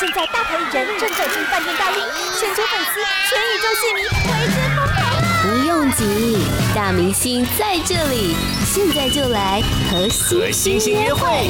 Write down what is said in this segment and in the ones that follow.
现在大牌艺人正走进饭店大厅，全球粉丝、全宇宙戏迷为之疯狂。不用急，大明星在这里，现在就来和星星约会。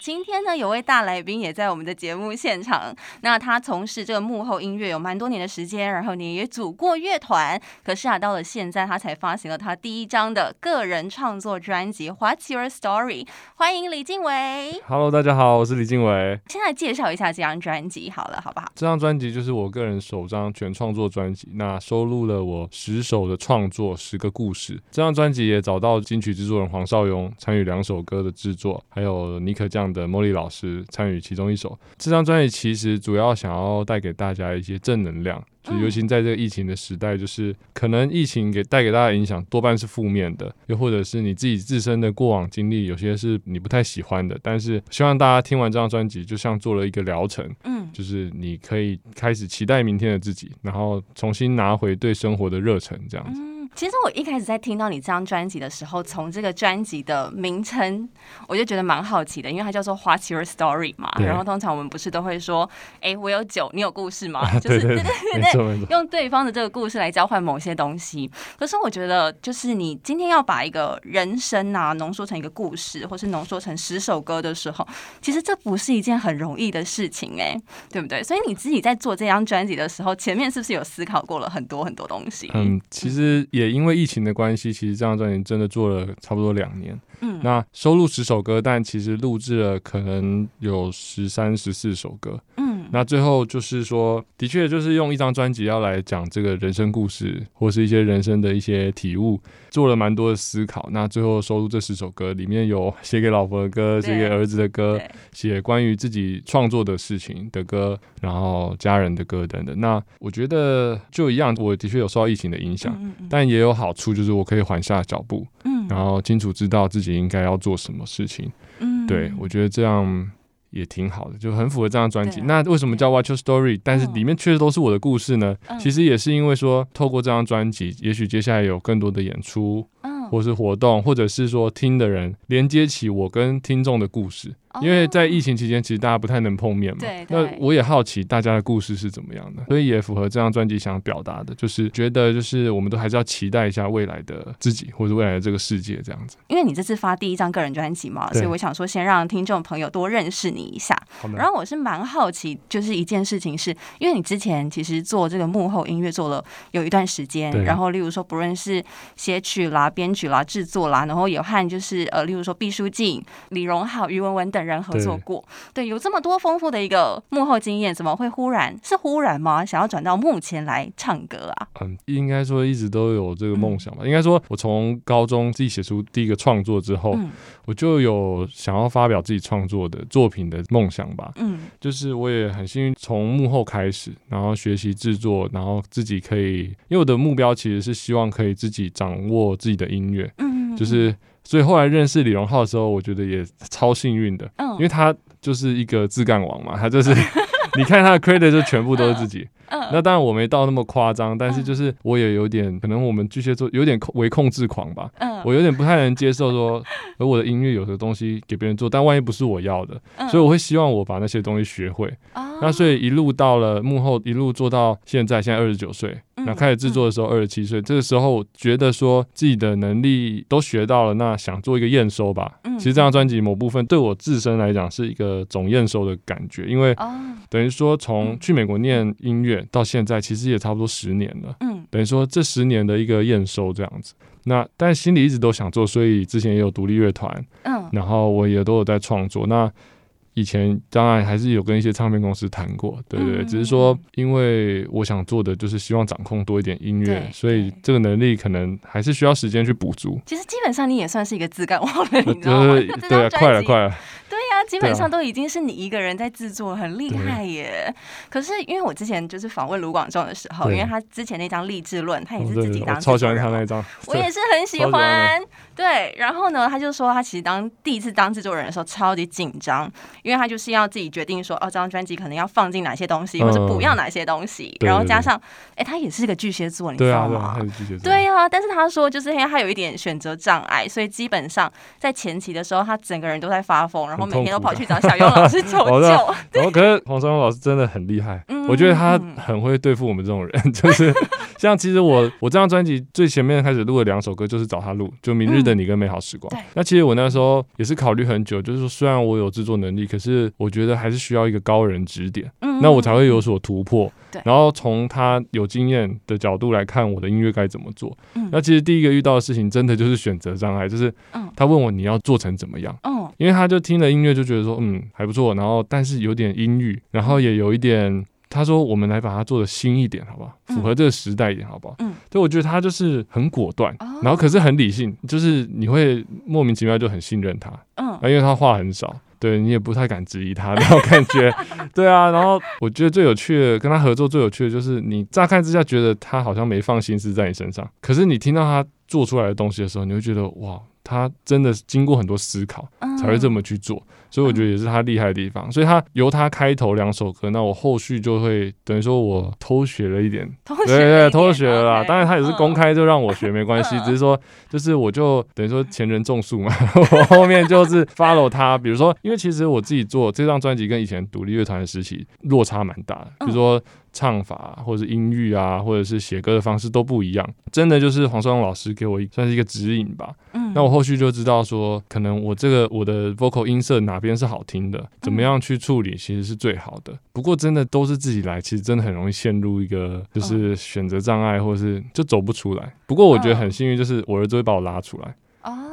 今天呢，有位大来宾也在我们的节目现场。那他从事这个幕后音乐有蛮多年的时间，然后你也组过乐团。可是啊，到了现在，他才发行了他第一张的个人创作专辑《What's Your Story》。欢迎李静伟。Hello，大家好，我是李静伟。先来介绍一下这张专辑好了，好不好？这张专辑就是我个人首张全创作专辑，那收录了我十首的创作，十个故事。这张专辑也找到金曲制作人黄少勇参与两首歌的制作，还有尼可酱的茉莉老师参与其中一首。这张专辑其实主要想要带给大家一些正能量，就尤其在这个疫情的时代，就是可能疫情给带给大家的影响多半是负面的，又或者是你自己自身的过往经历，有些是你不太喜欢的。但是希望大家听完这张专辑，就像做了一个疗程，嗯，就是你可以开始期待明天的自己，然后重新拿回对生活的热忱，这样子。其实我一开始在听到你这张专辑的时候，从这个专辑的名称，我就觉得蛮好奇的，因为它叫做 What's Your Story 嘛。然后通常我们不是都会说，哎，我有酒，你有故事吗？啊、就是对对对对，用对方的这个故事来交换某些东西。可是我觉得，就是你今天要把一个人生啊浓缩成一个故事，或是浓缩成十首歌的时候，其实这不是一件很容易的事情，哎，对不对？所以你自己在做这张专辑的时候，前面是不是有思考过了很多很多东西？嗯，其实也。也因为疫情的关系，其实这张专辑真的做了差不多两年。嗯，那收录十首歌，但其实录制了可能有十三、十四首歌。嗯，那最后就是说，的确就是用一张专辑要来讲这个人生故事，或是一些人生的一些体悟，做了蛮多的思考。那最后收录这十首歌，里面有写给老婆的歌，写给儿子的歌，写关于自己创作的事情的歌，然后家人的歌等等。那我觉得就一样，我的确有受到疫情的影响，嗯嗯，但也有好处，就是我可以缓下脚步，嗯，然后清楚知道自己。应该要做什么事情？嗯，对，我觉得这样也挺好的，就很符合这张专辑。那为什么叫 What's Your Story？但是里面确实都是我的故事呢？其实也是因为说，透过这张专辑，也许接下来有更多的演出，或是活动，或者是说听的人连接起我跟听众的故事。因为在疫情期间，其实大家不太能碰面嘛。对。那我也好奇大家的故事是怎么样的，所以也符合这张专辑想表达的，就是觉得就是我们都还是要期待一下未来的自己，或者未来的这个世界这样子。因为你这次发第一张个人专辑嘛，所以我想说先让听众朋友多认识你一下。然后我是蛮好奇，就是一件事情是，因为你之前其实做这个幕后音乐做了有一段时间，然后例如说不论是写曲啦、编曲啦、制作啦，然后有和就是呃，例如说毕书尽、李荣浩、于文文等人合作过，对，对，有这么多丰富的一个幕后经验，怎么会忽然是忽然吗？想要转到幕前来唱歌啊？嗯，应该说一直都有这个梦想吧。嗯、应该说，我从高中自己写出第一个创作之后，嗯、我就有想要发表自己创作的作品的梦想吧。嗯，就是我也很幸运从幕后开始，然后学习制作，然后自己可以，因为我的目标其实是希望可以自己掌握自己的音乐。嗯，就是。所以后来认识李荣浩的时候，我觉得也超幸运的，因为他就是一个自干王嘛，他就是 你看他的 credit 就全部都是自己。那当然我没到那么夸张，但是就是我也有点，可能我们巨蟹座有点控为控制狂吧，嗯。我有点不太能接受说，而我的音乐有的东西给别人做，但万一不是我要的，所以我会希望我把那些东西学会。那所以一路到了幕后，一路做到现在，现在二十九岁。那开始制作的时候，二十七岁，这个时候觉得说自己的能力都学到了，那想做一个验收吧。嗯。其实这张专辑某部分对我自身来讲是一个总验收的感觉，因为等于说从去美国念音乐到现在，其实也差不多十年了。嗯等于说这十年的一个验收这样子。那但心里一直都想做，所以之前也有独立乐团，嗯然后我也都有在创作。那以前当然还是有跟一些唱片公司谈过，对对，对，只是说因为我想做的就是希望掌控多一点音乐，所以这个能力可能还是需要时间去补足。其实基本上你也算是一个自干王了，你知道吗？对啊，快了快了。对呀，基本上都已经是你一个人在制作，很厉害耶。可是因为我之前就是访问卢广仲的时候，因为他之前那张《励志论》，他也是自己当，超喜欢他那张，我也是很喜欢。对，然后呢，他就说他其实当第一次当制作人的时候超级紧张，因为他就是要自己决定说，哦，这张专辑可能要放进哪些东西，或者不要哪些东西。然后加上，哎，他也是个巨蟹座，你知道吗？对啊，但是他说就是因为他有一点选择障碍，所以基本上在前期的时候，他整个人都在发疯，然后每天天都跑去找小优老师 求救。然后可是黄少勇老师真的很厉害，我觉得他很会对付我们这种人，就是像其实我我这张专辑最前面开始录的两首歌，就是找他录，就《明日的你》跟《美好时光》。那其实我那时候也是考虑很久，就是说虽然我有制作能力，可是我觉得还是需要一个高人指点，那我才会有所突破。然后从他有经验的角度来看我的音乐该怎么做。那其实第一个遇到的事情，真的就是选择障碍，就是他问我你要做成怎么样？因为他就听了音乐就觉得说嗯还不错，然后但是有点阴郁，然后也有一点，他说我们来把它做的新一点，好不好？符合这个时代一点，好不好？嗯，所以我觉得他就是很果断，然后可是很理性，就是你会莫名其妙就很信任他。嗯，因为他话很少。对，你也不太敢质疑他那种感觉，对啊。然后我觉得最有趣的，跟他合作最有趣的就是，你乍看之下觉得他好像没放心思在你身上，可是你听到他做出来的东西的时候，你会觉得哇。他真的经过很多思考才会这么去做，所以我觉得也是他厉害的地方。所以他由他开头两首歌，那我后续就会等于说我偷学了一点，对对，偷学了啦。当然他也是公开就让我学没关系，只是说就是我就等于说前人种树嘛，我后面就是 follow 他。比如说，因为其实我自己做这张专辑跟以前独立乐团的时期落差蛮大的，比如说。唱法或者是音域啊，或者是写歌的方式都不一样，真的就是黄双龙老师给我算是一个指引吧。嗯，那我后续就知道说，可能我这个我的 vocal 音色哪边是好听的，怎么样去处理其实是最好的。不过真的都是自己来，其实真的很容易陷入一个就是选择障碍，或者是就走不出来。不过我觉得很幸运，就是我儿子会把我拉出来。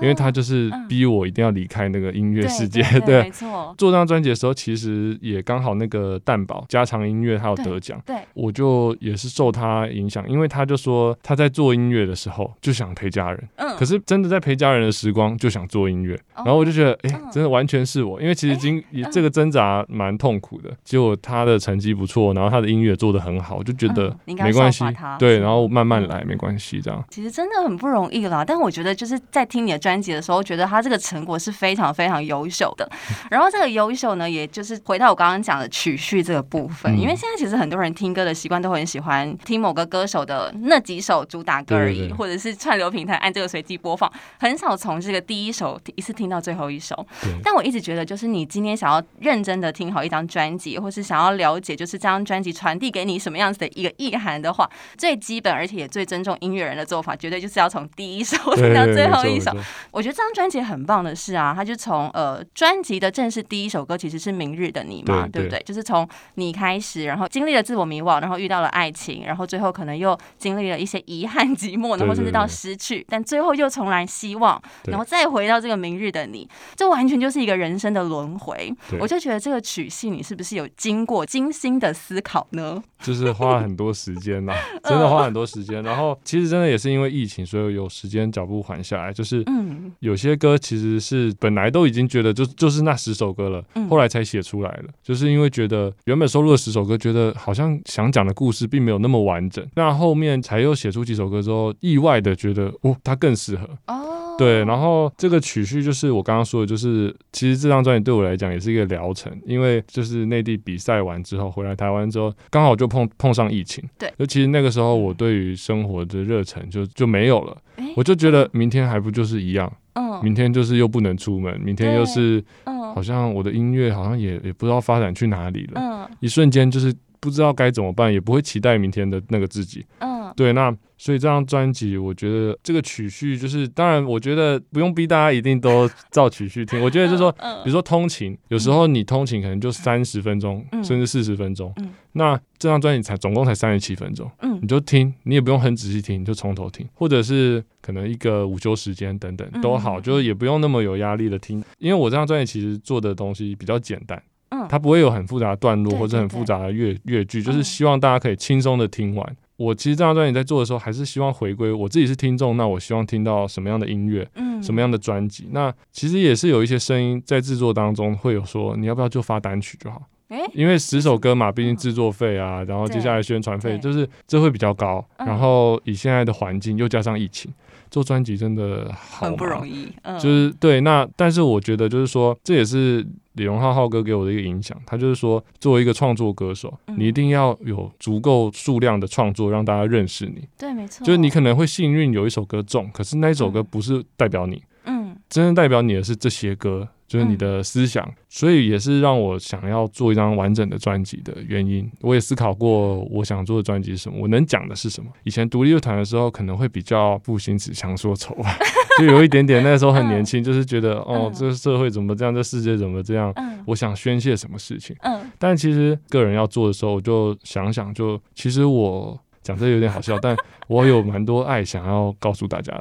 因为他就是逼我一定要离开那个音乐世界，对，没错。做这张专辑的时候，其实也刚好那个蛋堡加长音乐他有得奖，对，我就也是受他影响，因为他就说他在做音乐的时候就想陪家人，嗯，可是真的在陪家人的时光就想做音乐，然后我就觉得，哎，真的完全是我，因为其实经这个挣扎蛮痛苦的，结果他的成绩不错，然后他的音乐做得很好，我就觉得没关系，对，然后慢慢来没关系，这样。其实真的很不容易啦，但我觉得就是在听你的专辑的时候，觉得他这个成果是非常非常优秀的。然后这个优秀呢，也就是回到我刚刚讲的曲序这个部分，因为现在其实很多人听歌的习惯都很喜欢听某个歌手的那几首主打歌而已，或者是串流平台按这个随机播放，很少从这个第一首一次听到最后一首。但我一直觉得，就是你今天想要认真的听好一张专辑，或是想要了解就是这张专辑传递给你什么样子的一个意涵的话，最基本而且也最尊重音乐人的做法，绝对就是要从第一首听到最后一首。我觉得这张专辑很棒的是啊，他就从呃专辑的正式第一首歌其实是《明日的你》嘛，对，对不对？就是从你开始，然后经历了自我迷惘，然后遇到了爱情，然后最后可能又经历了一些遗憾、寂寞，然后甚至到失去，但最后又重燃希望，然后再回到这个明日的你，这完全就是一个人生的轮回。我就觉得这个曲系你是不是有经过精心的思考呢？就是花很多时间呐，真的花很多时间。然后其实真的也是因为疫情，所以有时间脚步缓下来，就是嗯，有些歌其实是本来都已经觉得就就是那十首歌了，后来才写出来了，就是因为觉得原本收录的十首歌，觉得好像想讲的故事并没有那么完整，那后面才又写出几首歌之后，意外的觉得哦，它更适合。哦。对，然后这个曲序就是我刚刚说的，就是其实这张专辑对我来讲也是一个疗程，因为就是内地比赛完之后回来台湾之后，刚好就碰碰上疫情，对，尤其实那个时候我对于生活的热忱就就没有了，我就觉得明天还不就是一样，嗯，明天就是又不能出门，明天又是，嗯，好像我的音乐好像也也不知道发展去哪里了，嗯，一瞬间就是不知道该怎么办，也不会期待明天的那个自己，嗯，对，那。所以这张专辑，我觉得这个曲序就是，当然，我觉得不用逼大家一定都照曲序听。我觉得就是说，比如说通勤，有时候你通勤可能就三十分钟，甚至四十分钟。那这张专辑才总共才三十七分钟，你就听，你也不用很仔细听，你就从头听，或者是可能一个午休时间等等都好，就是也不用那么有压力的听。因为我这张专辑其实做的东西比较简单，它不会有很复杂的段落或者很复杂的乐乐句，就是希望大家可以轻松的听完。我其实这张专辑在做的时候，还是希望回归我自己是听众，那我希望听到什么样的音乐，嗯，什么样的专辑。那其实也是有一些声音在制作当中会有说，你要不要就发单曲就好？诶，因为十首歌嘛，毕竟制作费啊，然后接下来宣传费，就是这会比较高。然后以现在的环境，又加上疫情，做专辑真的很不容易。就是对，那但是我觉得就是说，这也是。李荣浩浩哥给我的一个影响，他就是说，作为一个创作歌手，你一定要有足够数量的创作，让大家认识你。对，没错。就是你可能会幸运有一首歌中，可是那一首歌不是代表你。嗯。真正代表你的是这些歌，就是你的思想，嗯、所以也是让我想要做一张完整的专辑的原因。我也思考过我想做的专辑是什么，我能讲的是什么。以前独立乐团的时候，可能会比较不行，只强说愁吧，就有一点点。那时候很年轻，就是觉得哦，这个社会怎么这样，这世界怎么这样，我想宣泄什么事情。但其实个人要做的时候，我就想想就，其实我讲这有点好笑，但我有蛮多爱想要告诉大家。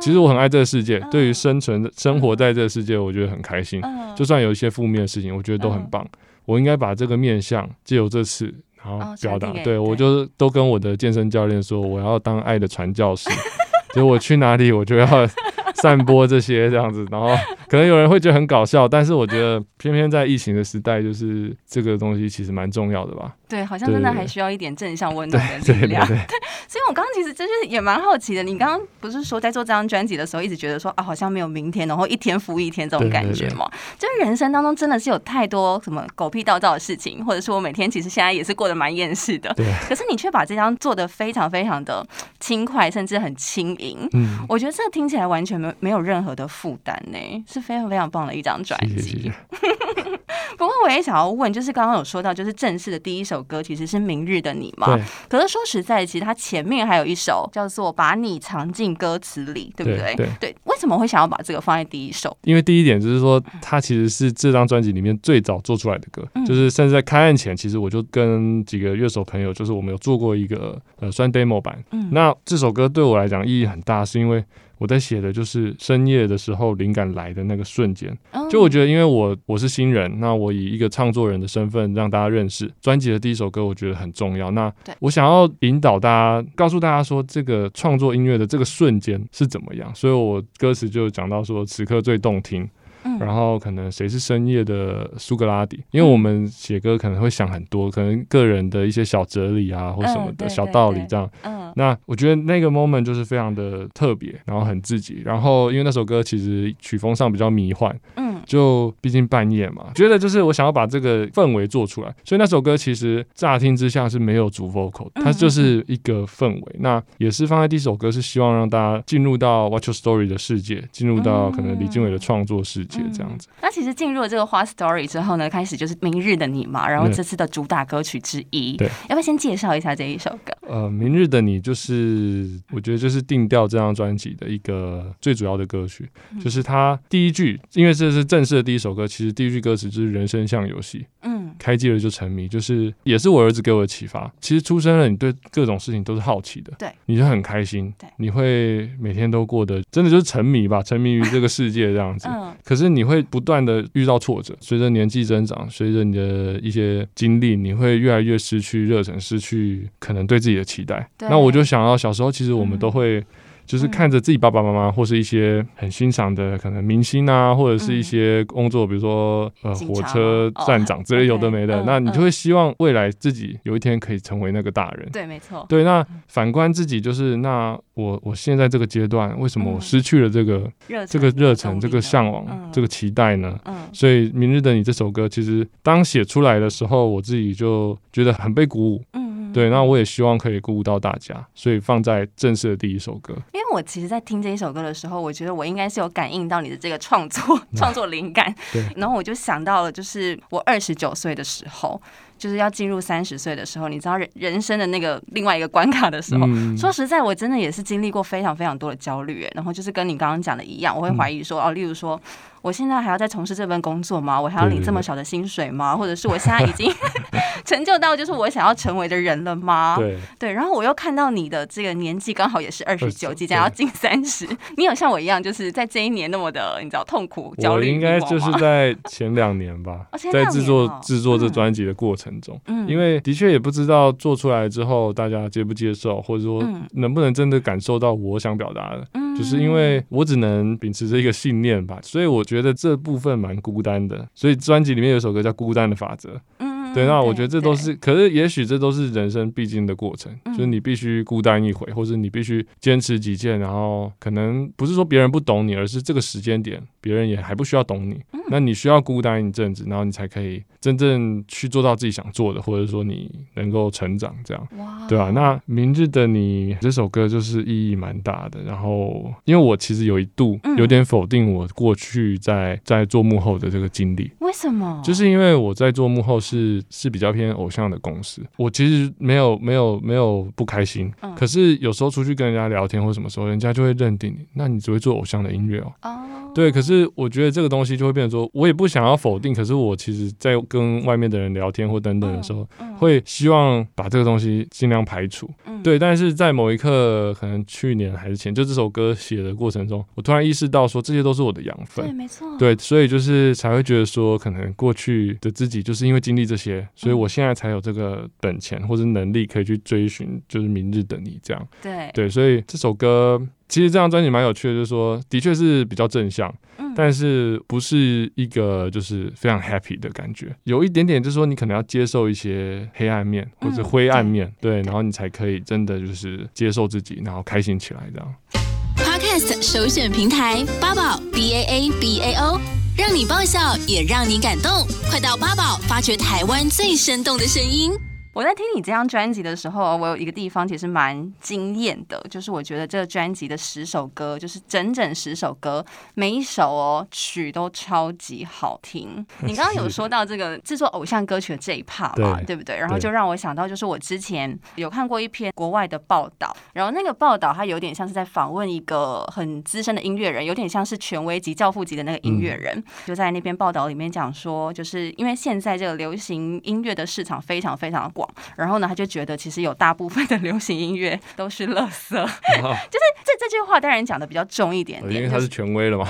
其实我很爱这个世界，对于生存、生活在这个世界，我觉得很开心。就算有一些负面的事情，我觉得都很棒。我应该把这个面向借由这次，然后表达。对，我就都跟我的健身教练说，我要当爱的传教士。就我去哪里，我就要散播这些这样子。然后可能有人会觉得很搞笑，但是我觉得偏偏在疫情的时代，就是这个东西其实蛮重要的吧。对，好像真的还需要一点正向温暖的力量。对，所以我刚刚其实就是也蛮好奇的。你刚刚不是说在做这张专辑的时候，一直觉得说啊，好像没有明天，然后一天复一天这种感觉嘛？就是人生当中真的是有太多什么狗屁倒灶的事情，或者是我每天其实现在也是过得蛮厌世的。对。可是你却把这张做的非常非常的轻快，甚至很轻盈。嗯。我觉得这听起来完全没没有任何的负担呢，是非常非常棒的一张专辑。谢谢谢谢 不过我也想要问，就是刚刚有说到，就是正式的第一首歌其实是《明日的你》嘛。对。可是说实在，其实它前面还有一首叫做《把你藏进歌词里》，对不对？对，对。对。为什么会想要把这个放在第一首？因为第一点就是说，它其实是这张专辑里面最早做出来的歌，嗯、就是甚至在开案前，其实我就跟几个乐手朋友，就是我们有做过一个呃算 demo 版。嗯。那这首歌对我来讲意义很大，是因为。我在写的就是深夜的时候灵感来的那个瞬间，就我觉得，因为我我是新人，那我以一个创作人的身份让大家认识专辑的第一首歌，我觉得很重要。那我想要引导大家，告诉大家说这个创作音乐的这个瞬间是怎么样，所以我歌词就讲到说此刻最动听。然后可能谁是深夜的苏格拉底？因为我们写歌可能会想很多，可能个人的一些小哲理啊，或什么的小道理这样。嗯，那我觉得那个 moment 就是非常的特别，然后很自己。然后因为那首歌其实曲风上比较迷幻。嗯。就毕竟半夜嘛，觉得就是我想要把这个氛围做出来，所以那首歌其实乍听之下是没有主 vocal，它就是一个氛围。那也是放在第一首歌，是希望让大家进入到 Watch Your Story 的世界，进入到可能李经纬的创作世界这样子。那其实进入了这个花 Story 之后呢，开始就是明日的你嘛，然后这次的主打歌曲之一，对，要不要先介绍一下这一首歌？呃，明日的你就是我觉得就是定调这张专辑的一个最主要的歌曲，就是它第一句，因为这是正式的第一首歌，其实第一句歌词就是“人生像游戏”，嗯，开机了就沉迷，就是也是我儿子给我的启发。其实出生了，你对各种事情都是好奇的，对，你就很开心，对，你会每天都过得真的就是沉迷吧，沉迷于这个世界这样子。嗯，可是你会不断的遇到挫折，随着年纪增长，随着你的一些经历，你会越来越失去热忱，失去可能对自己的期待。那我就想到小时候，其实我们都会。就是看着自己爸爸妈妈或是一些很欣赏的可能明星啊，或者是一些工作，比如说呃火车站长之类有的 没的，那你就会希望未来自己有一天可以成为那个大人。对，没错。对，那反观自己，就是那我我现在这个阶段，为什么我失去了这个这个热忱、这个向往、这个期待呢？所以《明日的你》这首歌，其实当写出来的时候，我自己就觉得很被鼓舞。嗯对，那我也希望可以鼓舞到大家，所以放在正式的第一首歌。因为我其实，在听这一首歌的时候，我觉得我应该是有感应到你的这个创作创作灵感。对，然后我就想到了，就是我二十九岁的时候。就是要进入三十岁的时候，你知道人人生的那个另外一个关卡的时候，嗯、说实在，我真的也是经历过非常非常多的焦虑。然后就是跟你刚刚讲的一样，我会怀疑说，哦，例如说，我现在还要再从事这份工作吗？我还要领这么少的薪水吗？或者是我现在已经 成就到就是我想要成为的人了吗？对对。然后我又看到你的这个年纪刚好也是二十九，即将要进三十，你有像我一样，就是在这一年那么的你知道痛苦焦虑？我应该就是在前两年吧，在制作制作这专辑的过程。中，因为的确也不知道做出来之后大家接不接受，或者说能不能真的感受到我想表达的，就是因为我只能秉持着一个信念吧，所以我觉得这部分蛮孤单的。所以专辑里面有首歌叫《孤单的法则》，嗯，对，那我觉得这都是，可是也许这都是人生必经的过程，就是你必须孤单一回，或者你必须坚持己见，然后可能不是说别人不懂你，而是这个时间点别人也还不需要懂你，那你需要孤单一阵子，然后你才可以真正去做到自己想做的，或者说你能够成长，这样，对啊？那明日的你这首歌就是意义蛮大的，然后因为我其实有一度有点否定我过去在在做幕后的这个经历，为什么？就是因为我在做幕后是是比较偏偶像的公司，我其实没有没有没有不开心，可是有时候出去跟人家聊天或什么时候，人家就会认定你，那你只会做偶像的音乐哦。对，可是我觉得这个东西就会变成说，我也不想要否定，可是我其实，在跟外面的人聊天或等等的时候，会希望把这个东西尽量排除。对，但是在某一刻，可能去年还是前，就这首歌写的过程中，我突然意识到说，这些都是我的养分。对，没错。对，所以就是才会觉得说，可能过去的自己就是因为经历这些，所以我现在才有这个本钱或者能力可以去追寻，就是明日的你这样。对对，所以这首歌。其实这张专辑蛮有趣的，就是说，的确是比较正向，嗯，但是不是一个就是非常 happy 的感觉，有一点点就是说，你可能要接受一些黑暗面或者灰暗面，嗯，对，对，然后你才可以真的就是接受自己，然后开心起来这样。Podcast 首选平台八宝 B A A B A O，让你爆笑也让你感动，快到八宝发掘台湾最生动的声音。我在听你这张专辑的时候，我有一个地方其实蛮惊艳的，就是我觉得这个专辑的十首歌，就是整整十首歌，每一首哦曲都超级好听。你刚刚有说到这个制作偶像歌曲的这一 part 嘛，对，不对？然后就让我想到，就是我之前有看过一篇国外的报道，然后那个报道它有点像是在访问一个很资深的音乐人，有点像是权威级、教父级的那个音乐人，嗯、就在那篇报道里面讲说，就是因为现在这个流行音乐的市场非常非常的广。然后呢，他就觉得其实有大部分的流行音乐都是垃圾，就是这这句话当然讲的比较重一点点，因为他是权威了嘛，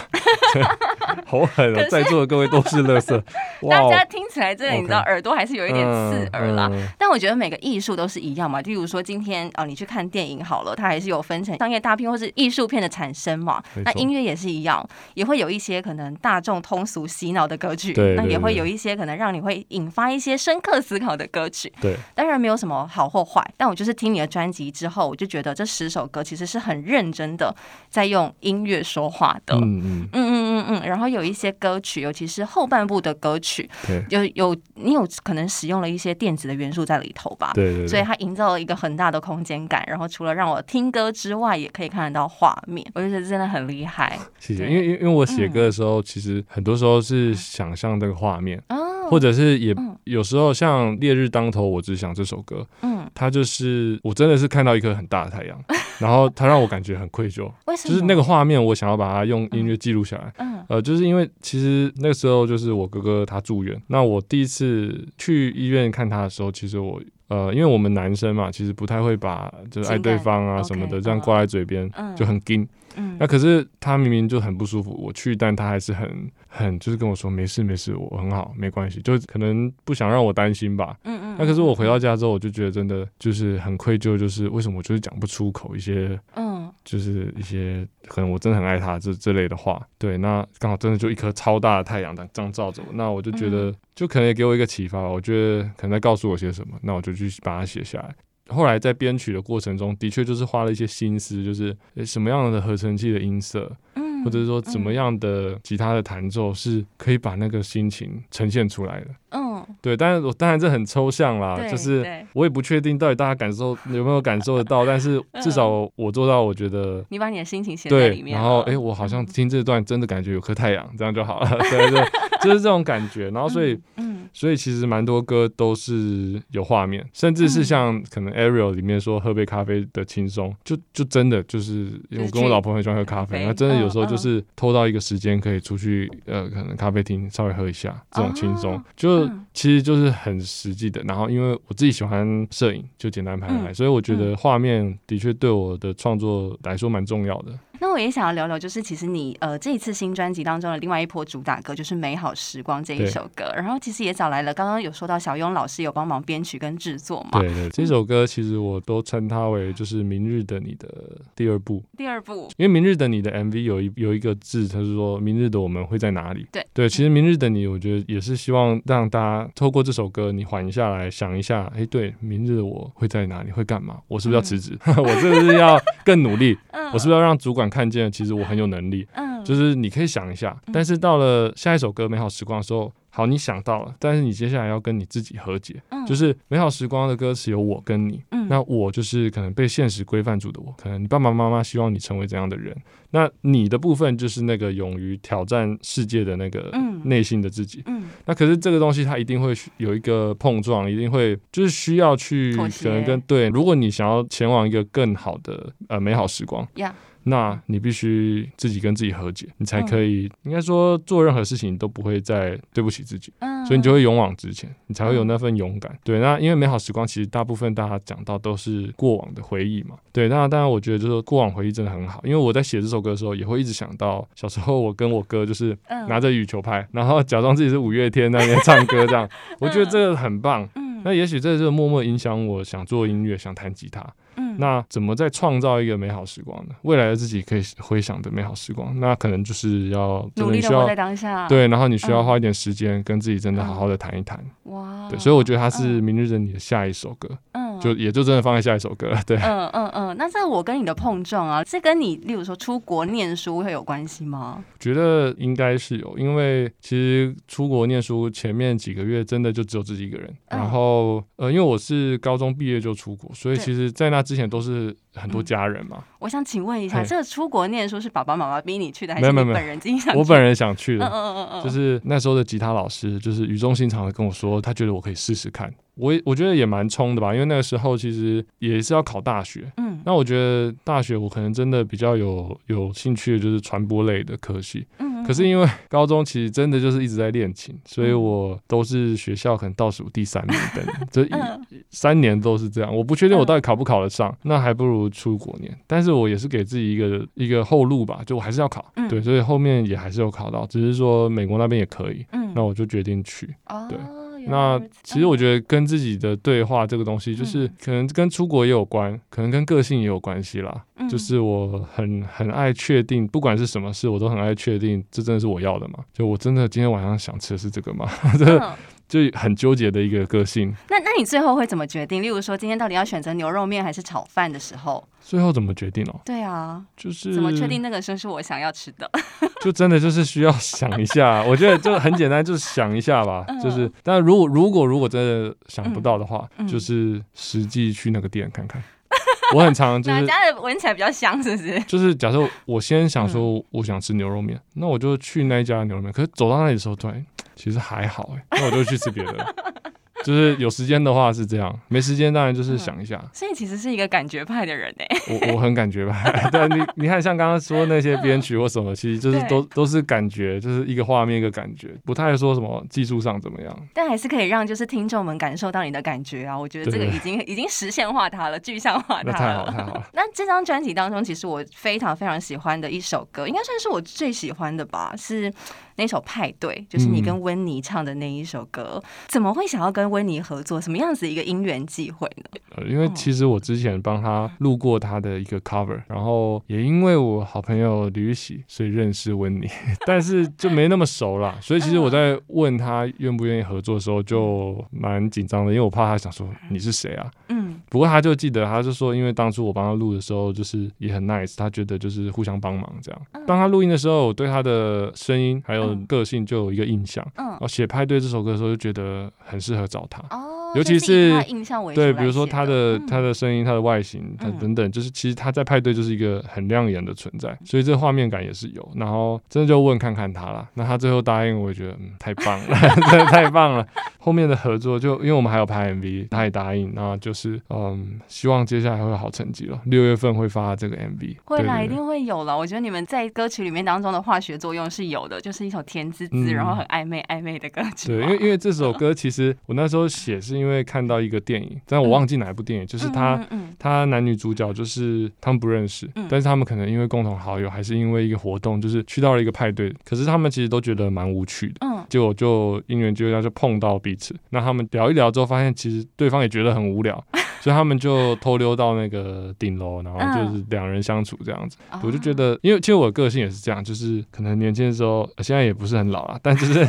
好狠哦！在座的各位都是垃圾，大家听起来真的你知道耳朵还是有一点刺耳啦。但我觉得每个艺术都是一样嘛，例如说今天啊，你去看电影好了，它还是有分成商业大片或是艺术片的产生嘛。那音乐也是一样，也会有一些可能大众通俗洗脑的歌曲，那也会有一些可能让你会引发一些深刻思考的歌曲，对。当然没有什么好或坏，但我就是听你的专辑之后，我就觉得这十首歌其实是很认真的在用音乐说话的。嗯嗯嗯嗯嗯。然后有一些歌曲，尤其是后半部的歌曲，有有你有可能使用了一些电子的元素在里头吧？对对对。所以它营造了一个很大的空间感。然后除了让我听歌之外，也可以看得到画面，我就觉得真的很厉害。谢谢。因为因为我写歌的时候，其实很多时候是想象这个画面。或者是也有时候像烈日当头，我只想这首歌，嗯，它就是我真的是看到一颗很大的太阳，然后它让我感觉很愧疚，为什么？就是那个画面，我想要把它用音乐记录下来，嗯，呃，就是因为其实那个时候就是我哥哥他住院，那我第一次去医院看他的时候，其实我呃，因为我们男生嘛，其实不太会把就是爱对方啊什么的这样挂在嘴边，就很硬。嗯，那可是他明明就很不舒服，我去，但他还是很很就是跟我说没事没事，我很好，没关系，就可能不想让我担心吧。嗯嗯。那可是我回到家之后，我就觉得真的就是很愧疚，就是为什么我就是讲不出口一些，嗯，就是一些可能我真的很爱他这这类的话。对，那刚好真的就一颗超大的太阳这样照着我，那我就觉得就可能也给我一个启发吧。我觉得可能在告诉我些什么，那我就去把它写下来。后来在编曲的过程中，的确就是花了一些心思，就是什么样的合成器的音色，嗯，或者是说怎么样的吉他的弹奏是可以把那个心情呈现出来的，嗯，对。但是我当然这很抽象啦，就是我也不确定到底大家感受有没有感受得到，但是 至少我做到，我觉得你把你的心情写在里面，然后哎，我好像听这段真的感觉有颗太阳，这样就好了，对对，就是这种感觉。然后所以，所以其实蛮多歌都是有画面，甚至是像可能 Ariel 里面说喝杯咖啡的轻松，就就真的就是因为我跟我老婆很喜欢喝咖啡，那真的有时候就是偷到一个时间可以出去呃，可能咖啡厅稍微喝一下，这种轻松就其实就是很实际的。然后因为我自己喜欢摄影，就简单拍拍，所以我觉得画面的确对我的创作来说蛮重要的。那我也想要聊聊，就是其实你呃这一次新专辑当中的另外一波主打歌就是《美好时光》这一首歌，然后其实也找来了刚刚有说到小雍老师有帮忙编曲跟制作嘛。对对，这首歌其实我都称它为就是《明日的你》的第二部。第二部，因为《明日的你》的 MV 有一有一个字，它是说“明日的我们会在哪里”。对对，其实《明日的你》我觉得也是希望让大家透过这首歌，你缓下来想一下，哎，对，明日的我会在哪里，会干嘛？我是不是要辞职？嗯、我是不是要更努力？嗯、我是不是要让主管看见，其实我很有能力？嗯，就是你可以想一下。但是到了下一首歌《美好时光》的时候。好，你想到了，但是你接下来要跟你自己和解，嗯、就是美好时光的歌词有我跟你，嗯、那我就是可能被现实规范住的我，可能你爸爸妈妈希望你成为怎样的人，那你的部分就是那个勇于挑战世界的那个内心的自己，嗯嗯、那可是这个东西它一定会有一个碰撞，一定会就是需要去可能跟对，如果你想要前往一个更好的呃美好时光。Yeah. 那你必须自己跟自己和解，你才可以，应该说做任何事情都不会再对不起自己，所以你就会勇往直前，你才会有那份勇敢。对，那因为美好时光其实大部分大家讲到都是过往的回忆嘛。对，那当然我觉得就是过往回忆真的很好，因为我在写这首歌的时候也会一直想到小时候我跟我哥就是拿着羽球拍，然后假装自己是五月天那边唱歌这样，我觉得这个很棒。那也许这是默默影响我想做音乐，想弹吉他。那怎么再创造一个美好时光呢？未来的自己可以回想的美好时光，那可能就是要努力的活在当下。对，然后你需要花一点时间跟自己真的好好的谈一谈。哇，对，所以我觉得它是明日的你的下一首歌。嗯，就也就真的放在下一首歌。对，嗯嗯嗯。那这我跟你的碰撞啊，这跟你例如说出国念书会有关系吗？觉得应该是有，因为其实出国念书前面几个月真的就只有自己一个人。然后呃，因为我是高中毕业就出国，所以其实在那之前都是很多家人嘛。嗯、我想请问一下，这个出国念书是爸爸妈妈逼你去的，还是你本人自己想去？我本人想去的。嗯嗯嗯嗯，就是那时候的吉他老师，就是语重心长的跟我说，他觉得我可以试试看。我我觉得也蛮冲的吧，因为那个时候其实也是要考大学。嗯，那我觉得大学我可能真的比较有有兴趣的就是传播类的科系。嗯，可是因为高中其实真的就是一直在练琴，所以我都是学校可能倒数第三名等，这一三年都是这样。我不确定我到底考不考得上，那还不如出国念。但是我也是给自己一个一个后路吧，就我还是要考。对，所以后面也还是有考到，只是说美国那边也可以。嗯，那我就决定去。对。那其实我觉得跟自己的对话这个东西，就是可能跟出国也有关，可能跟个性也有关系啦。就是我很很爱确定，不管是什么事，我都很爱确定，这真的是我要的吗？就我真的今天晚上想吃的是这个吗？就很纠结的一个个性。那那你最后会怎么决定？例如说，今天到底要选择牛肉面还是炒饭的时候，最后怎么决定哦？对啊，就是怎么确定那个生是我想要吃的？就真的就是需要想一下。我觉得就很简单，就是想一下吧。就是，但如果如果如果真的想不到的话，就是实际去那个店看看。我很常就是 家的闻起来比较香，是不是？就是假设我先想说我想吃牛肉面，那我就去那一家牛肉面。可是走到那里的时候，对。其实还好哎，那我就去吃别的。就是有时间的话是这样，没时间当然就是想一下。所以其实是一个感觉派的人哎。我我很感觉派，对，你你看像刚刚说那些编曲或什么，其实就是都都是感觉，就是一个画面一个感觉，不太说什么技术上怎么样。但还是可以让就是听众们感受到你的感觉啊！我觉得这个已经已经实现化它了，具象化它了。那太好太好了。那这张专辑当中，其实我非常非常喜欢的一首歌，应该算是我最喜欢的吧，是。那首派对就是你跟温妮唱的那一首歌，嗯、怎么会想要跟温妮合作？什么样子一个因缘际会呢？呃，因为其实我之前帮他录过他的一个 cover，然后也因为我好朋友李玉玺，所以认识温妮，但是就没那么熟啦。所以其实我在问他愿不愿意合作的时候，就蛮紧张的，因为我怕他想说你是谁啊？嗯。不过他就记得，他就说，因为当初我帮他录的时候，就是也很 nice，他觉得就是互相帮忙这样。当他录音的时候，我对他的声音还有。个性就有一个印象，嗯，然后写派对这首歌的时候就觉得很适合找他，尤其是对，比如说他的他的声音、他的外形，他等等，就是其实他在派对就是一个很亮眼的存在，所以这画面感也是有。然后真的就问看看他了，那他最后答应，我也觉得嗯，太棒了，真的太棒了。后面的合作就因为我们还有拍 MV，他也答应，那就是嗯，希望接下来会有好成绩了。六月份会发这个 MV，会啦一定会有了。我觉得你们在歌曲里面当中的化学作用是有的，就是一首甜滋滋，然后很暧昧暧昧的歌曲。对，因为因为这首 歌其实我那时候写是因为看到一个电影，但我忘记哪一部电影，就是他他男女主角就是他们不认识，但是他们可能因为共同好友，还是因为一个活动，就是去到了一个派对，可是他们其实都觉得蛮无趣的，嗯，结果就因缘际会就碰到彼此，那他们聊一聊之后，发现其实对方也觉得很无聊。所以他们就偷溜到那个顶楼，然后就是两人相处这样子。嗯、我就觉得，因为其实我的个性也是这样，就是可能年轻的时候，现在也不是很老啊，但就是。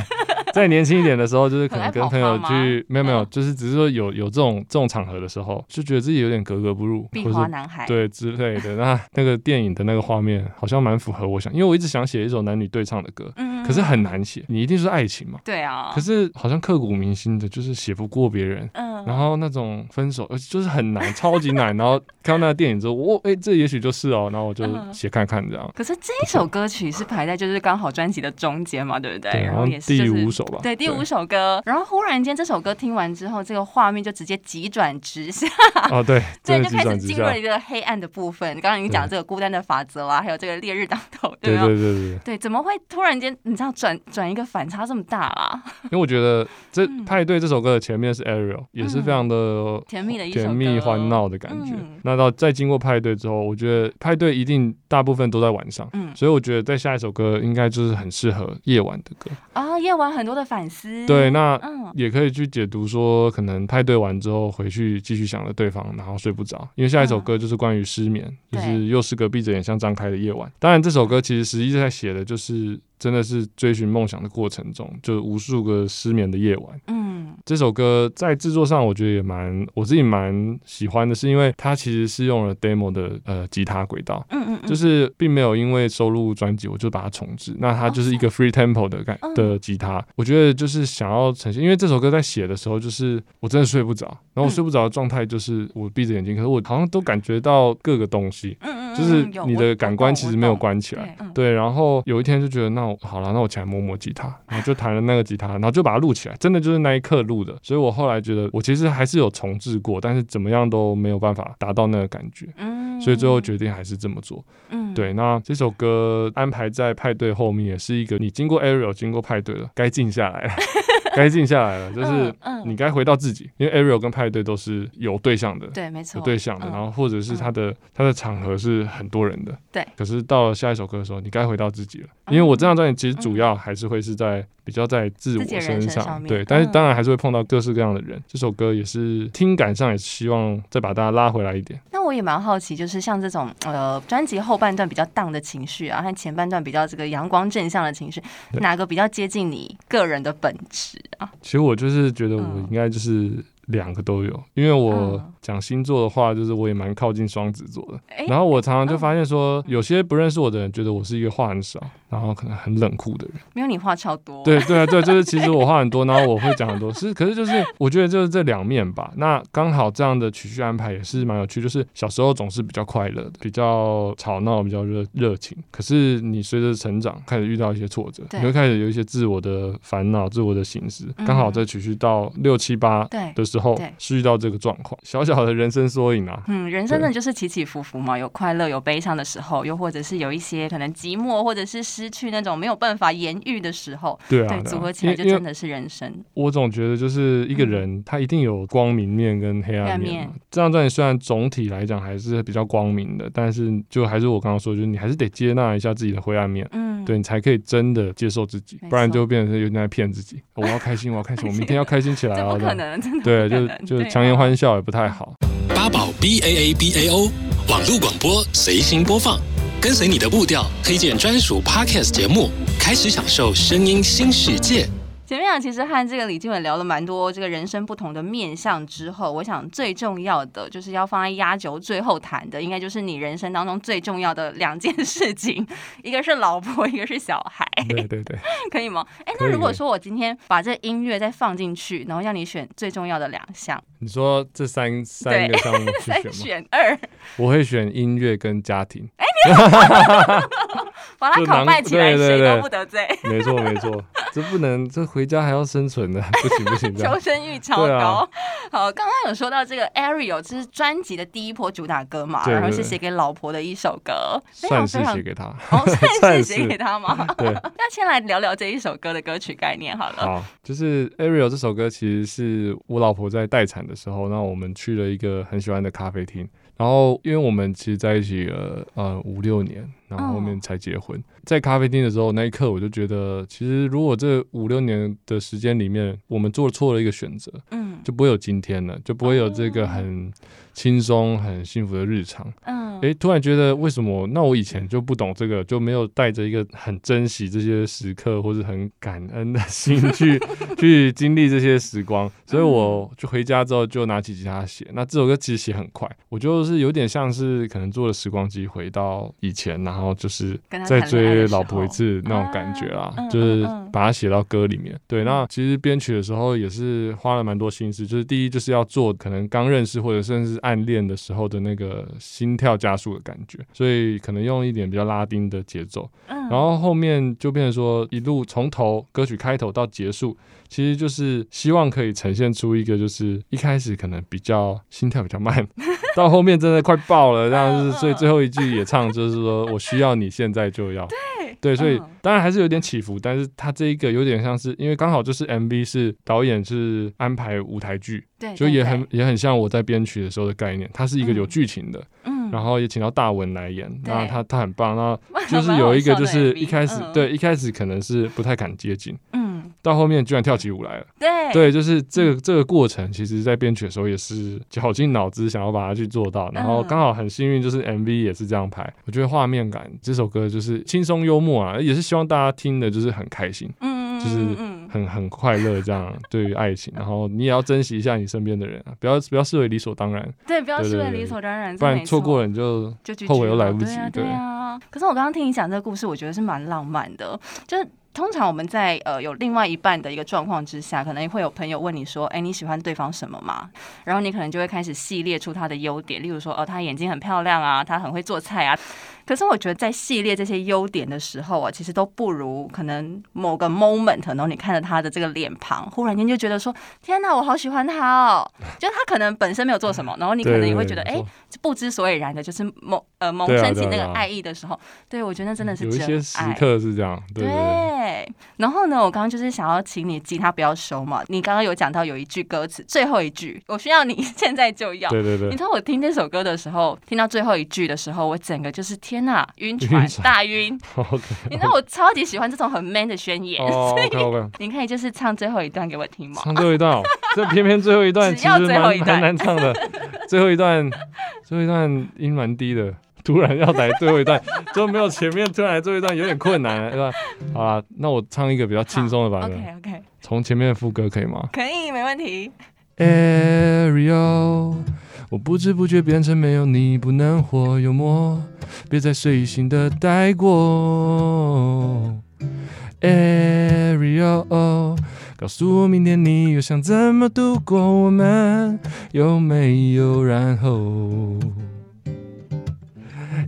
再年轻一点的时候，就是可能跟朋友去，没有没有，就是只是说有有这种这种场合的时候，就觉得自己有点格格不入，壁花男孩对之类的。那那个电影的那个画面好像蛮符合我想，因为我一直想写一首男女对唱的歌，可是很难写，你一定是爱情嘛，对啊。可是好像刻骨铭心的，就是写不过别人，嗯，然后那种分手，而且就是很难，超级难。然后看到那个电影之后，我 哎，这也许就是哦，然后我就写看看这样。可是这一首歌曲是排在就是刚好专辑的中间嘛，对不对？对然后也是第五首吧，对，第五首。歌，然后忽然间这首歌听完之后，这个画面就直接急转直下。哦，对，对，就开始进入了一个黑暗的部分。刚刚你讲这个孤单的法则啊，还有这个烈日当头，对不对？对对对对，怎么会突然间你知道转转一个反差这么大啦？因为我觉得这派对这首歌的前面是 Ariel，也是非常的甜蜜的一甜蜜欢闹的感觉。那到再经过派对之后，我觉得派对一定大部分都在晚上，嗯，所以我觉得在下一首歌应该就是很适合夜晚的歌啊，夜晚很多的反思。对，那也可以去解读说，可能派对完之后回去继续想着对方，然后睡不着，因为下一首歌就是关于失眠，就是又是个闭着眼像张开的夜晚。当然，这首歌其实实际在写的就是。真的是追寻梦想的过程中，就无数个失眠的夜晚。这首歌在制作上，我觉得也蛮我自己蛮喜欢的，是因为它其实是用了 demo 的呃吉他轨道。嗯嗯，就是并没有因为收录专辑我就把它重置，那它就是一个 free tempo 的感的吉他。我觉得就是想要呈现，因为这首歌在写的时候，就是我真的睡不着，然后我睡不着的状态就是我闭着眼睛，可是我好像都感觉到各个东西。嗯嗯，就是你的感官其实没有关起来。对，然后有一天就觉得那我。好了，那我起来摸摸吉他，然后就弹了那个吉他，然后就把它录起来，真的就是那一刻录的。所以我后来觉得，我其实还是有重置过，但是怎么样都没有办法达到那个感觉。嗯，所以最后决定还是这么做。嗯，对。那这首歌安排在派对后面，也是一个你经过 Ariel 经过派对了，该静下来了。该静下来了，就是你该回到自己，因为 Ariel 跟派对都是有对象的，对，没错，有对象的。然后或者是他的他的场合是很多人的，对。可是到了下一首歌的时候，你该回到自己了，因为我这张专辑其实主要还是会是在比较在自我身上，对。但是当然还是会碰到各式各样的人。这首歌也是听感上也是希望再把大家拉回来一点。那我也蛮好奇，就是像这种呃专辑后半段比较荡的情绪啊，和前半段比较这个阳光正向的情绪，哪个比较接近你个人的本质啊？其实我就是觉得我应该就是两个都有，因为我讲星座的话，就是我也蛮靠近双子座的。然后我常常就发现说，有些不认识我的人觉得我是一个话很少，然后可能很冷酷的人。没有你话超多。对对啊对，就是其实我话很多，然后我会讲很多。是，可是就是我觉得就是这两面吧。那刚好这样的曲序安排也是蛮有趣，就是小时候总是比较快乐的，比较吵闹，比较热热情。可是你随着成长，开始遇到一些挫折，你会开始有一些自我的烦恼、自我的形式。刚好在曲序到六七八的时候，是遇到这个状况，小小的人生缩影啊。嗯，人生呢就是起起伏伏嘛，有快乐，有悲伤的时候，又或者是有一些可能寂寞，或者是失去那种没有办法言喻的时候。对啊，组合起来就真的是人生。我总觉得就是一个人，他一定有光明面跟黑暗面。这张专辑虽然总体来讲还是比较光明的，但是就还是我刚刚说，就是你还是得接纳一下自己的灰暗面。嗯，对，你才可以真的接受自己，不然就变成有点在骗自己。我要开心，我要开心，我明天要开心起来。啊 不可能，真的。对，就就强颜欢笑也不太好。八宝 B A A B A O 网络广播随心播放，跟随你的步调，推荐专属 Podcast 节目，开始享受声音新世界。前面啊，其实和这个李靖玮聊了蛮多这个人生不同的面向之后，我想最重要的就是要放在压轴最后谈的，应该就是你人生当中最重要的两件事情，一个是老婆，一个是小孩。对对对，可以吗？哎，那如果说我今天把这音乐再放进去，然后让你选最重要的两项，你说这三三个项目去选吗？三选二，我会选音乐跟家庭。哎。把他拷贝起来，谁都不得罪。没错没错，这不能，这回家还要生存的，不行不行。求生欲超高。好，刚刚有说到这个 Ariel，这是专辑的第一波主打歌嘛，然后是写给老婆的一首歌，算是写给他，哦，算是写给他吗？对。那先来聊聊这一首歌的歌曲概念好了。好，就是 Ariel 这首歌其实是我老婆在待产的时候，那我们去了一个很喜欢的咖啡厅。然后，因为我们其实在一起呃呃五六年，然后后面才结婚。Oh. 在咖啡厅的时候，那一刻我就觉得，其实如果这五六年的时间里面，我们做错了一个选择，嗯，就不会有今天了，就不会有这个很轻松、很幸福的日常。嗯，哎，突然觉得为什么？那我以前就不懂这个，就没有带着一个很珍惜这些时刻，或是很感恩的心 去去经历这些时光。所以我就回家之后就拿起吉他写。那这首歌其实写很快，我就是有点像是可能坐了时光机回到以前，然后就是再追老婆一次那种感觉啦，就是把它写到歌里面。对，那其实编曲的时候也是花了蛮多心思，就是第一就是要做可能刚认识或者甚至暗恋的时候的那个心跳加速的感觉，所以可能用一点比较拉丁的节奏，然后后面就变成说一路从头歌曲开头到结束，其实就是希望可以呈现出一个就是一开始可能比较心跳比较慢，到后面真的快爆了这样子，所以最后一句也唱就是说我需要你现在就要。对，所以当然还是有点起伏，但是他这一个有点像是，因为刚好就是 MV 是导演是安排舞台剧，对，就也很也很像我在编曲的时候的概念，它是一个有剧情的，嗯，然后也请到大文来演，然后他他很棒，然后 就是有一个就是一开始对一开始可能是不太敢接近，嗯，到后面居然跳起舞来了，对，对，就是这个这个过程，其实在编曲的时候也是绞尽脑汁想要把它去做到，然后刚好很幸运就是 MV 也是这样拍，我觉得画面感这首歌就是轻松幽默啊。也是希望大家听的就是很开心，嗯，就是很很快乐这样。对于爱情，然后你也要珍惜一下你身边的人啊，不要不要视为理所当然。对，不要视为理所当然，不然错过了你就后悔又来不及。对啊，可是我刚刚听你讲这个故事，我觉得是蛮浪漫的。就是通常我们在呃有另外一半的一个状况之下，可能会有朋友问你说：“哎，你喜欢对方什么吗？”然后你可能就会开始系列出他的优点，例如说：“哦，他眼睛很漂亮啊，他很会做菜啊。”可是我觉得在系列这些优点的时候啊，其实都不如可能某个 moment，然后你看着他的这个脸庞，忽然间就觉得说：“天哪，我好喜欢他哦！”就他可能本身没有做什么，然后你可能也会觉得：“哎，不知所以然的，就是萌呃萌生起那个爱意的时候。”对，我觉得那真的是真爱。有一些时刻是这样，对。然后呢，我刚刚就是想要请你吉他不要收嘛。你刚刚有讲到有一句歌词，最后一句，我需要你现在就要。对对对。你知道我听这首歌的时候，听到最后一句的时候，我整个就是天哪，晕船大晕。你知道我超级喜欢这种很 man 的宣言，所以你可以就是唱最后一段给我听吗？唱最后一段，这偏偏最后一段 其实蛮蛮难唱的。最后一段，最后一段音蛮低的。突然要来最后一段，就没有前面突然来最后一段有点困难，对吧？好啦，那我唱一个比较轻松的版本。OK OK，从前面的副歌可以吗？可以，没问题。Ariel，我不知不觉变成没有你不能活，幽默，别再随性的带过。Ariel，告诉我明天你又想怎么度过？我们有没有然后？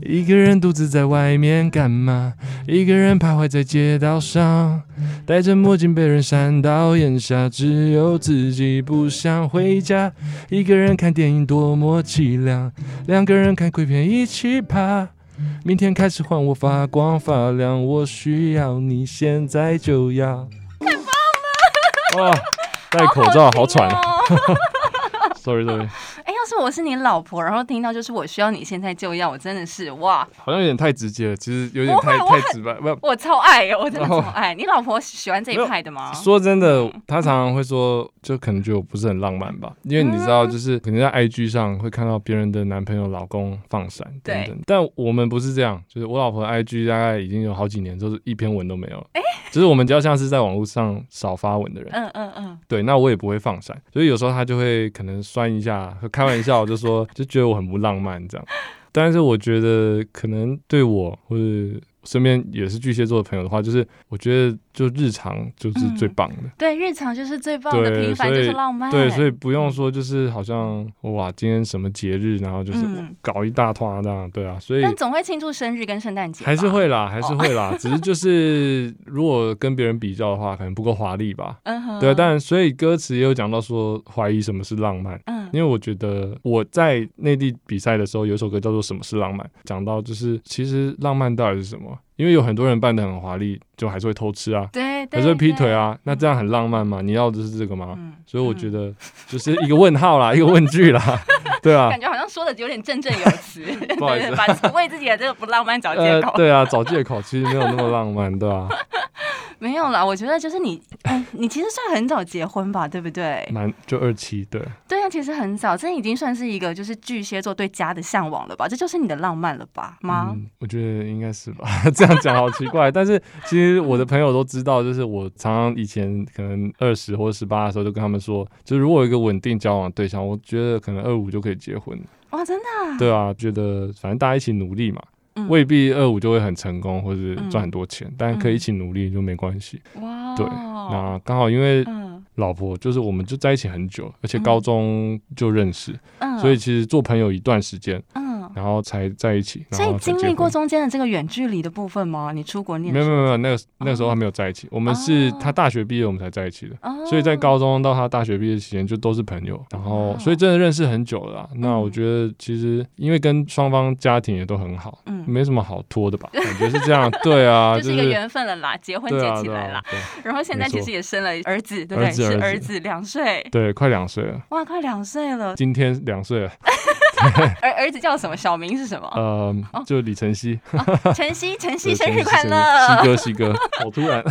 一个人独自在外面干嘛？一个人徘徊在街道上，戴着墨镜被人扇到眼瞎，只有自己不想回家。一个人看电影多么凄凉，两个人看鬼片一起怕。明天开始换我发光发亮，我需要你现在就要。太棒了！哇，戴口罩好喘啊！Sorry Sorry。要是我是你老婆，然后听到就是我需要你现在就要，我真的是哇，好像有点太直接了，其实有点太太直白。不，我超爱，我真的超爱。你老婆喜欢这一派的吗？说真的，她常常会说，就可能觉得我不是很浪漫吧，因为你知道，就是可能在 IG 上会看到别人的男朋友、老公放闪等等，但我们不是这样，就是我老婆 IG 大概已经有好几年，就是一篇文都没有了。哎，就是我们比较像是在网络上少发文的人。嗯嗯嗯，对，那我也不会放闪，所以有时候她就会可能酸一下，开玩笑就说，就觉得我很不浪漫这样，但是我觉得可能对我或者身边也是巨蟹座的朋友的话，就是我觉得就日常就是最棒的。嗯、对，日常就是最棒的，平凡就是浪漫。对，所以不用说，就是好像哇，今天什么节日，然后就是搞一大团这样，对啊。所以，但总会庆祝生日跟圣诞节，还是会啦，还是会啦。哦、只是就是如果跟别人比较的话，可能不够华丽吧。嗯哼。对，但所以歌词也有讲到说，怀疑什么是浪漫。嗯。因为我觉得我在内地比赛的时候，有一首歌叫做《什么是浪漫》，讲到就是其实浪漫到底是什么？因为有很多人扮的很华丽，就还是会偷吃啊，对，还是会劈腿啊，那这样很浪漫吗？你要的是这个吗？所以我觉得就是一个问号啦，一个问句啦，对啊，感觉好像说的有点振振有词，不好意思，把为自己的这个不浪漫找借口，对啊，找借口其实没有那么浪漫，对啊。没有啦，我觉得就是你，哎，你其实算很早结婚吧，对不对？蛮就二七，对。对啊，其实很早，这已经算是一个就是巨蟹座对家的向往了吧？这就是你的浪漫了吧？吗？嗯，我觉得应该是吧。这样讲好奇怪，但是其实我的朋友都知道，就是我常常以前可能二十或者十八的时候，就跟他们说，就是如果有一个稳定交往的对象，我觉得可能二五就可以结婚。哇，真的啊？对啊，觉得反正大家一起努力嘛。未必二五就会很成功，或是赚很多钱，嗯、但可以一起努力就没关系。哇，对，那刚好因为老婆就是我们就在一起很久，而且高中就认识，嗯、所以其实做朋友一段时间。嗯然后才在一起，所以经历过中间的这个远距离的部分吗？你出国念？没有没有没有，那个那个时候还没有在一起。我们是他大学毕业我们才在一起的，所以在高中到他大学毕业期间就都是朋友。然后所以真的认识很久了。那我觉得其实因为跟双方家庭也都很好，嗯，没什么好拖的吧？感觉是这样。对啊，就是一个缘分了啦，结婚结起来了。然后现在其实也生了儿子，对不对？是儿子两岁，对，快两岁了。哇，快两岁了，今天两岁了。儿儿子叫什么？小名是什么？呃，就李 晨曦。晨曦，晨曦，生日快乐！曦哥，曦哥，好突然。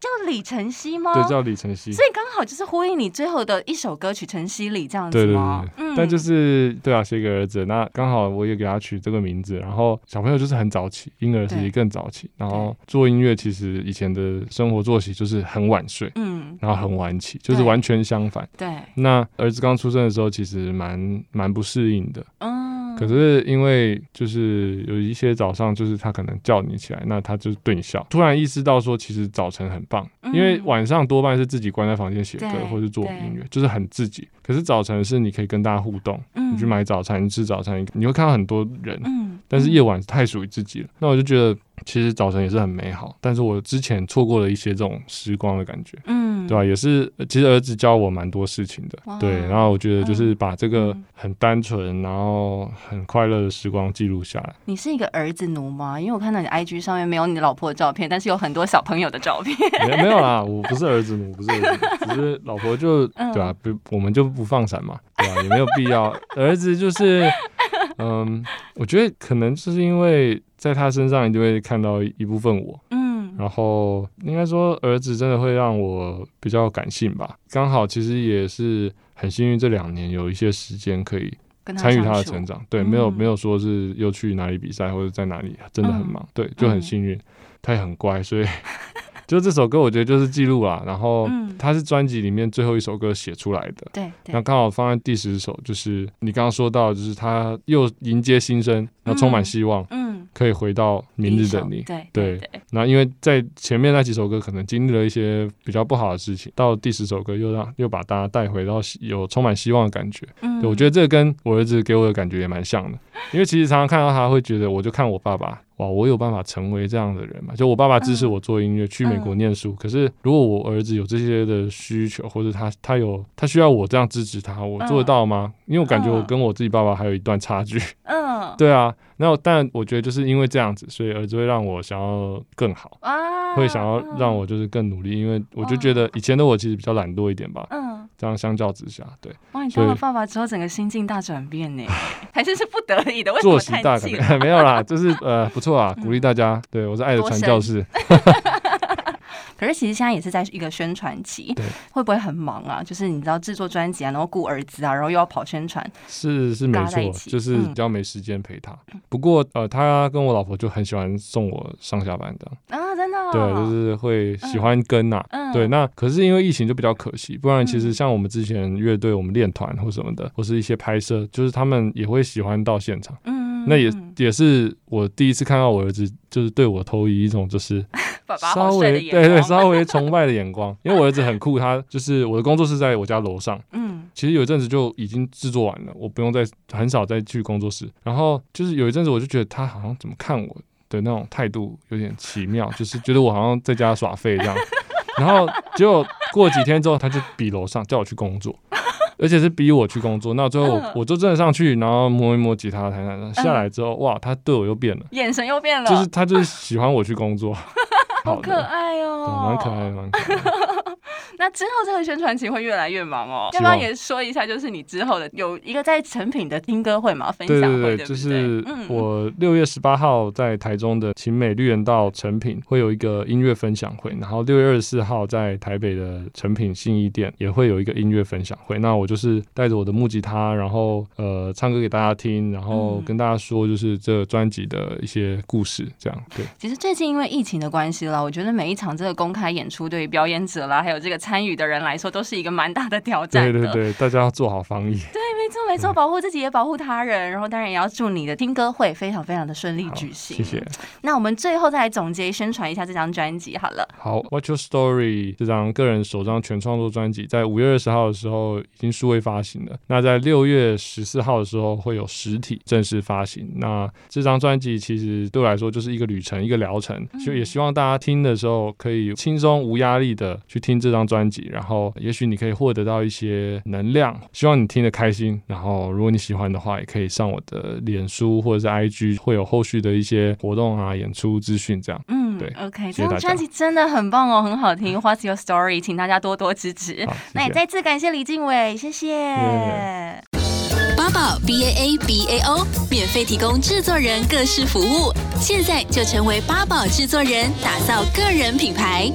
叫李晨曦吗？对，叫李晨曦。所以刚好就是呼应你最后的一首歌曲《晨曦里》这样子吗？对对对。但就是对啊，写给儿子，那刚好我也给他取这个名字。然后小朋友就是很早起，婴儿时期更早起。然后做音乐，其实以前的生活作息就是很晚睡，嗯，然后很晚起，就是完全相反。对。那儿子刚出生的时候，其实蛮蛮不适应的。嗯，可是因为就是有一些早上，就是他可能叫你起来，那他就对你笑。突然意识到说，其实早晨很棒，因为晚上多半是自己关在房间写歌或是做音乐，就是很自己。可是早晨是你可以跟大家互动，你去买早餐，你吃早餐，你会看到很多人。但是夜晚太属于自己了，那我就觉得。其实早晨也是很美好，但是我之前错过了一些这种时光的感觉，嗯，对吧？也是，其实儿子教我蛮多事情的，对。然后我觉得就是把这个很单纯，然后很快乐的时光记录下来。你是一个儿子奴吗？因为我看到你 IG 上面没有你老婆的照片，但是有很多小朋友的照片。没没有啦，我不是儿子奴，不是儿子奴，只是老婆就对吧？不，我们就不放闪嘛，对吧？也没有必要。儿子就是，嗯，我觉得可能就是因为。在他身上，你就会看到一部分我，嗯，然后应该说，儿子真的会让我比较感性吧。刚好其实也是很幸运，这两年有一些时间可以参与他的成长。对，没有没有说是又去哪里比赛或者在哪里，真的很忙。嗯、对，就很幸运，嗯、他也很乖，所以。就这首歌，我觉得就是记录啦。然后它是专辑里面最后一首歌写出来的。对。那刚好放在第十首，就是你刚刚说到，就是他又迎接新生，然后充满希望。嗯。可以回到明日的你。对。对。那因为在前面那几首歌可能经历了一些比较不好的事情，到第十首歌又让又把大家带回到有充满希望的感觉。嗯。我觉得这跟我儿子给我的感觉也蛮像的，因为其实常常看到他会觉得，我就看我爸爸。哇，我有办法成为这样的人嘛？就我爸爸支持我做音乐，去美国念书。可是如果我儿子有这些的需求，或者他他有他需要我这样支持他，我做得到吗？因为我感觉我跟我自己爸爸还有一段差距。嗯，对啊。那但我觉得就是因为这样子，所以儿子会让我想要更好，会想要让我就是更努力。因为我就觉得以前的我其实比较懒惰一点吧。嗯，这样相较之下，对。哇，你当了爸爸之后，整个心境大转变呢？还是是不得已的？为什么作息大改变？没有啦，就是呃不。错啊，鼓励大家。对，我是爱的传教士。可是其实现在也是在一个宣传期，对，会不会很忙啊？就是你知道制作专辑啊，然后顾儿子啊，然后又要跑宣传，是是没错，就是比较没时间陪他。不过呃，他跟我老婆就很喜欢送我上下班的。啊，真的，对，就是会喜欢跟呐，对。那可是因为疫情就比较可惜，不然其实像我们之前乐队，我们练团或什么的，或是一些拍摄，就是他们也会喜欢到现场，嗯。那也也是我第一次看到我儿子，就是对我投以一种就是稍微对对稍微崇拜的眼光，因为我儿子很酷，他就是我的工作室在我家楼上，嗯，其实有一阵子就已经制作完了，我不用再很少再去工作室，然后就是有一阵子我就觉得他好像怎么看我的那种态度有点奇妙，就是觉得我好像在家耍废这样，然后结果过几天之后，他就比楼上叫我去工作。而且是逼我去工作，那最后我我就真的上去，然后摸一摸吉他弹弹，下来之后，哇，他对我又变了，眼神又变了，就是他就是喜欢我去工作，好可爱哦，蛮可爱的，蛮可爱。的。那之后这个宣传期会越来越忙哦，要不要也说一下，就是你之后的有一个在成品的听歌会嘛，分享会，对对对，就是我六月十八号在台中的晴美绿园道成品会有一个音乐分享会，然后六月二十四号在台北的成品信义店也会有一个音乐分享会。那我就是带着我的木吉他，然后呃唱歌给大家听，然后跟大家说就是这专辑的一些故事，这样对。其实最近因为疫情的关系啦，我觉得每一场这个公开演出对于表演者啦，还有这个参与的人来说，都是一个蛮大的挑战。对对对，大家要做好防疫。对，没错没错，保护自己也保护他人。然后当然也要祝你的听歌会非常非常的顺利举行。谢谢。那我们最后再来总结宣传一下这张专辑好了。好，What's Your Story 这张个人首张全创作专辑，在五月二十号的时候已经数位发行了。那在六月十四号的时候会有实体正式发行。那这张专辑其实对我来说就是一个旅程，一个疗程。就也希望大家听的时候可以轻松无压力的去听这张专辑，然后也许你可以获得到一些能量。希望你听得开心。然后如果你喜欢的话，也可以上我的脸书或者是 IG，会有后续的一些活动啊、演出资讯这样。嗯，对。OK，这张专辑真的很棒哦，很好听。What's Your Story？请大家多多支持。那也再次感谢李晋玮，谢谢。八宝 B A A B A O 免费提供制作人各式服务，现在就成为八宝制作人，打造个人品牌。